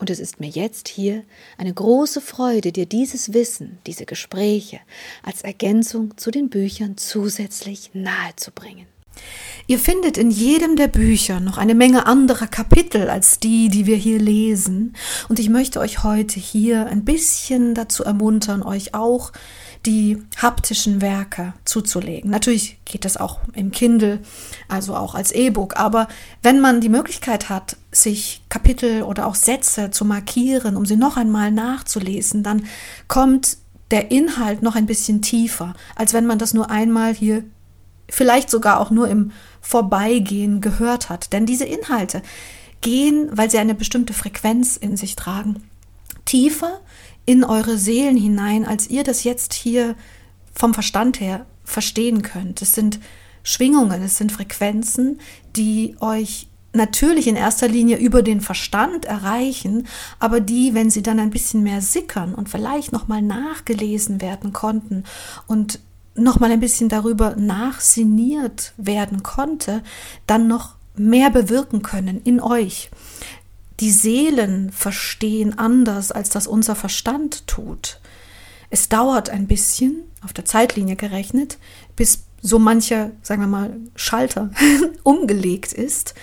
Und es ist mir jetzt hier eine große Freude, dir dieses Wissen, diese Gespräche als Ergänzung zu den Büchern zusätzlich nahezubringen. Ihr findet in jedem der Bücher noch eine Menge anderer Kapitel als die, die wir hier lesen. Und ich möchte euch heute hier ein bisschen dazu ermuntern, euch auch die haptischen Werke zuzulegen. Natürlich geht das auch im Kindle, also auch als E-Book. Aber wenn man die Möglichkeit hat, sich Kapitel oder auch Sätze zu markieren, um sie noch einmal nachzulesen, dann kommt der Inhalt noch ein bisschen tiefer, als wenn man das nur einmal hier, vielleicht sogar auch nur im Vorbeigehen gehört hat. Denn diese Inhalte gehen, weil sie eine bestimmte Frequenz in sich tragen, tiefer in eure Seelen hinein, als ihr das jetzt hier vom Verstand her verstehen könnt. Es sind Schwingungen, es sind Frequenzen, die euch natürlich in erster Linie über den Verstand erreichen, aber die, wenn sie dann ein bisschen mehr sickern und vielleicht nochmal nachgelesen werden konnten und nochmal ein bisschen darüber nachsiniert werden konnte, dann noch mehr bewirken können in euch die Seelen verstehen anders, als das unser Verstand tut. Es dauert ein bisschen, auf der Zeitlinie gerechnet, bis so mancher, sagen wir mal, Schalter umgelegt ist,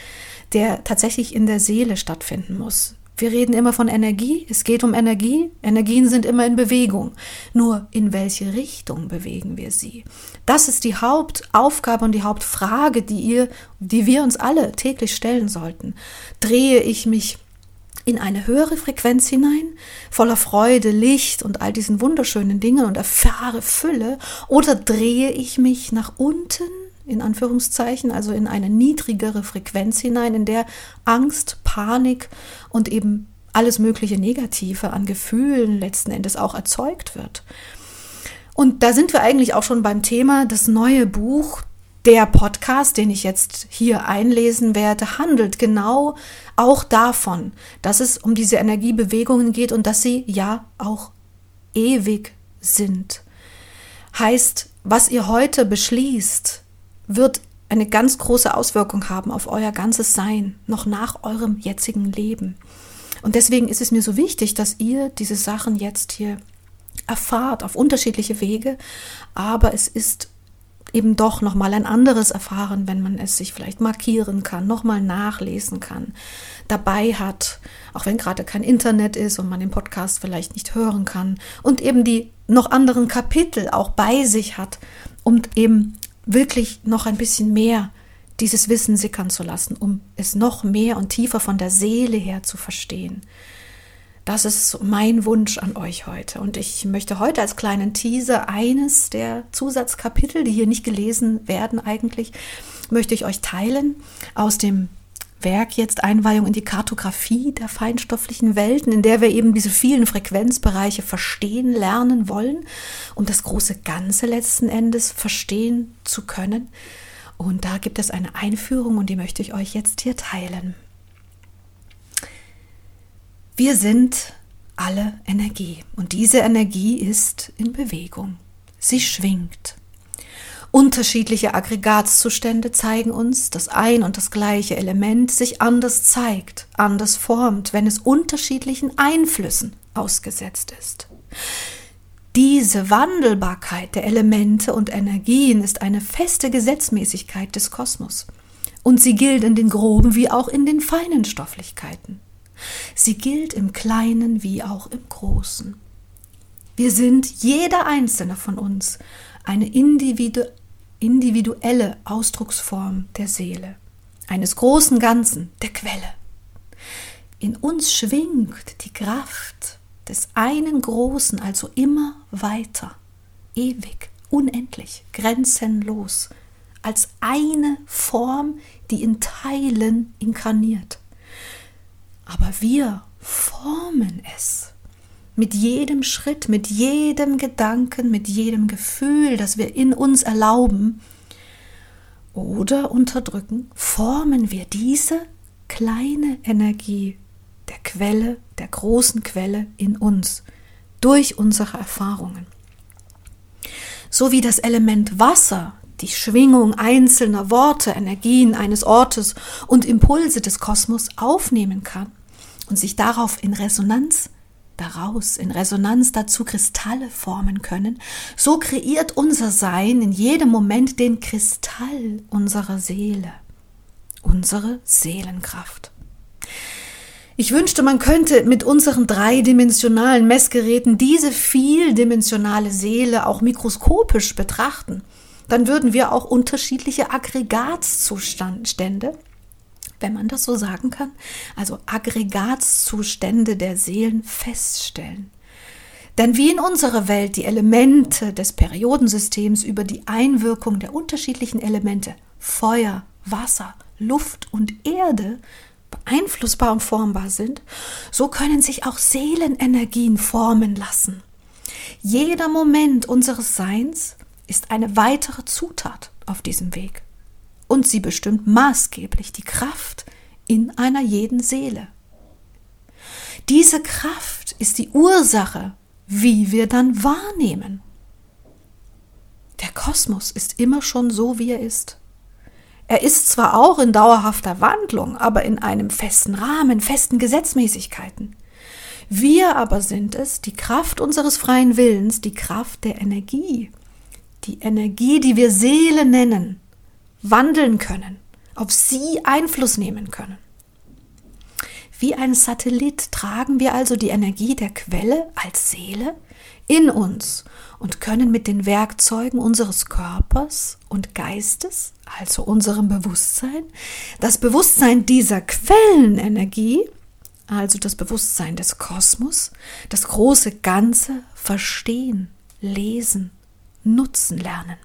der tatsächlich in der Seele stattfinden muss. Wir reden immer von Energie, es geht um Energie, Energien sind immer in Bewegung. Nur in welche Richtung bewegen wir sie? Das ist die Hauptaufgabe und die Hauptfrage, die ihr, die wir uns alle täglich stellen sollten. Drehe ich mich in eine höhere Frequenz hinein, voller Freude, Licht und all diesen wunderschönen Dingen und erfahre Fülle, oder drehe ich mich nach unten, in Anführungszeichen, also in eine niedrigere Frequenz hinein, in der Angst, Panik und eben alles mögliche Negative an Gefühlen letzten Endes auch erzeugt wird. Und da sind wir eigentlich auch schon beim Thema, das neue Buch der Podcast, den ich jetzt hier einlesen werde, handelt genau auch davon, dass es um diese Energiebewegungen geht und dass sie ja auch ewig sind. Heißt, was ihr heute beschließt, wird eine ganz große Auswirkung haben auf euer ganzes Sein, noch nach eurem jetzigen Leben. Und deswegen ist es mir so wichtig, dass ihr diese Sachen jetzt hier erfahrt auf unterschiedliche Wege, aber es ist eben doch noch mal ein anderes erfahren, wenn man es sich vielleicht markieren kann, noch mal nachlesen kann, dabei hat, auch wenn gerade kein Internet ist und man den Podcast vielleicht nicht hören kann und eben die noch anderen Kapitel auch bei sich hat, um eben wirklich noch ein bisschen mehr dieses Wissen sickern zu lassen, um es noch mehr und tiefer von der Seele her zu verstehen. Das ist mein Wunsch an euch heute. Und ich möchte heute als kleinen Teaser eines der Zusatzkapitel, die hier nicht gelesen werden eigentlich, möchte ich euch teilen aus dem Werk jetzt Einweihung in die Kartografie der feinstofflichen Welten, in der wir eben diese vielen Frequenzbereiche verstehen lernen wollen, um das große Ganze letzten Endes verstehen zu können. Und da gibt es eine Einführung und die möchte ich euch jetzt hier teilen. Wir sind alle Energie und diese Energie ist in Bewegung. Sie schwingt. Unterschiedliche Aggregatzustände zeigen uns, dass ein und das gleiche Element sich anders zeigt, anders formt, wenn es unterschiedlichen Einflüssen ausgesetzt ist. Diese Wandelbarkeit der Elemente und Energien ist eine feste Gesetzmäßigkeit des Kosmos. Und sie gilt in den groben wie auch in den feinen Stofflichkeiten. Sie gilt im Kleinen wie auch im Großen. Wir sind, jeder einzelne von uns, eine individu individuelle Ausdrucksform der Seele, eines großen Ganzen, der Quelle. In uns schwingt die Kraft des einen Großen also immer weiter, ewig, unendlich, grenzenlos, als eine Form, die in Teilen inkarniert aber wir formen es. Mit jedem Schritt, mit jedem Gedanken, mit jedem Gefühl, das wir in uns erlauben. oder unterdrücken, formen wir diese kleine Energie der Quelle, der großen Quelle in uns durch unsere Erfahrungen. So wie das Element Wasser die Schwingung einzelner Worte, Energien eines Ortes und Impulse des Kosmos aufnehmen kann und sich darauf in Resonanz daraus in Resonanz dazu Kristalle formen können, so kreiert unser Sein in jedem Moment den Kristall unserer Seele, unsere Seelenkraft. Ich wünschte, man könnte mit unseren dreidimensionalen Messgeräten diese vieldimensionale Seele auch mikroskopisch betrachten. Dann würden wir auch unterschiedliche Aggregatzustände, wenn man das so sagen kann, also Aggregatzustände der Seelen feststellen. Denn wie in unserer Welt die Elemente des Periodensystems über die Einwirkung der unterschiedlichen Elemente Feuer, Wasser, Luft und Erde beeinflussbar und formbar sind, so können sich auch Seelenenergien formen lassen. Jeder Moment unseres Seins ist eine weitere Zutat auf diesem Weg. Und sie bestimmt maßgeblich die Kraft in einer jeden Seele. Diese Kraft ist die Ursache, wie wir dann wahrnehmen. Der Kosmos ist immer schon so, wie er ist. Er ist zwar auch in dauerhafter Wandlung, aber in einem festen Rahmen, festen Gesetzmäßigkeiten. Wir aber sind es, die Kraft unseres freien Willens, die Kraft der Energie, die Energie, die wir Seele nennen, wandeln können, auf sie Einfluss nehmen können. Wie ein Satellit tragen wir also die Energie der Quelle als Seele in uns und können mit den Werkzeugen unseres Körpers und Geistes, also unserem Bewusstsein, das Bewusstsein dieser Quellenenergie, also das Bewusstsein des Kosmos, das große Ganze verstehen, lesen, nutzen lernen.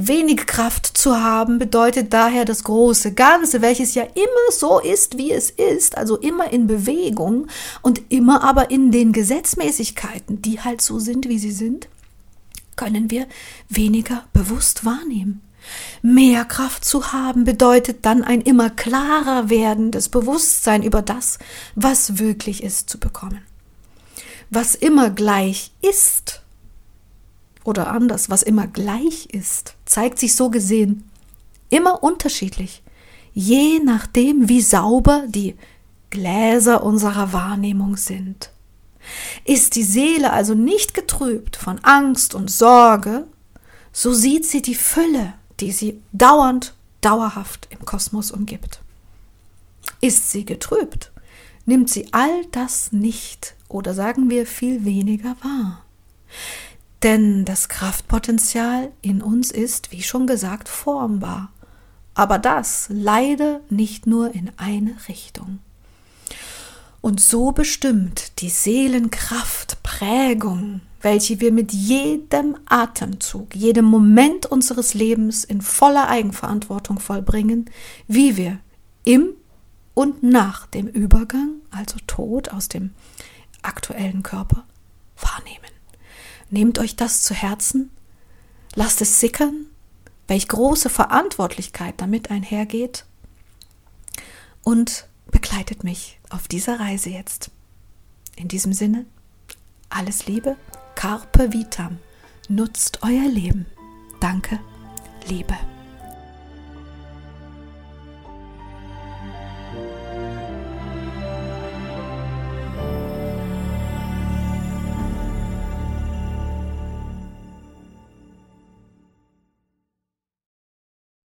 Wenig Kraft zu haben bedeutet daher das große Ganze, welches ja immer so ist, wie es ist, also immer in Bewegung und immer aber in den Gesetzmäßigkeiten, die halt so sind, wie sie sind, können wir weniger bewusst wahrnehmen. Mehr Kraft zu haben bedeutet dann ein immer klarer werdendes Bewusstsein über das, was wirklich ist, zu bekommen. Was immer gleich ist, oder anders, was immer gleich ist, zeigt sich so gesehen immer unterschiedlich, je nachdem, wie sauber die Gläser unserer Wahrnehmung sind. Ist die Seele also nicht getrübt von Angst und Sorge, so sieht sie die Fülle, die sie dauernd, dauerhaft im Kosmos umgibt. Ist sie getrübt, nimmt sie all das nicht oder sagen wir viel weniger wahr. Denn das Kraftpotenzial in uns ist, wie schon gesagt, formbar. Aber das leider nicht nur in eine Richtung. Und so bestimmt die Seelenkraftprägung, welche wir mit jedem Atemzug, jedem Moment unseres Lebens in voller Eigenverantwortung vollbringen, wie wir im und nach dem Übergang, also Tod aus dem aktuellen Körper, wahrnehmen. Nehmt euch das zu Herzen, lasst es sickern, welch große Verantwortlichkeit damit einhergeht und begleitet mich auf dieser Reise jetzt. In diesem Sinne, alles Liebe, Carpe Vitam, nutzt euer Leben. Danke, Liebe.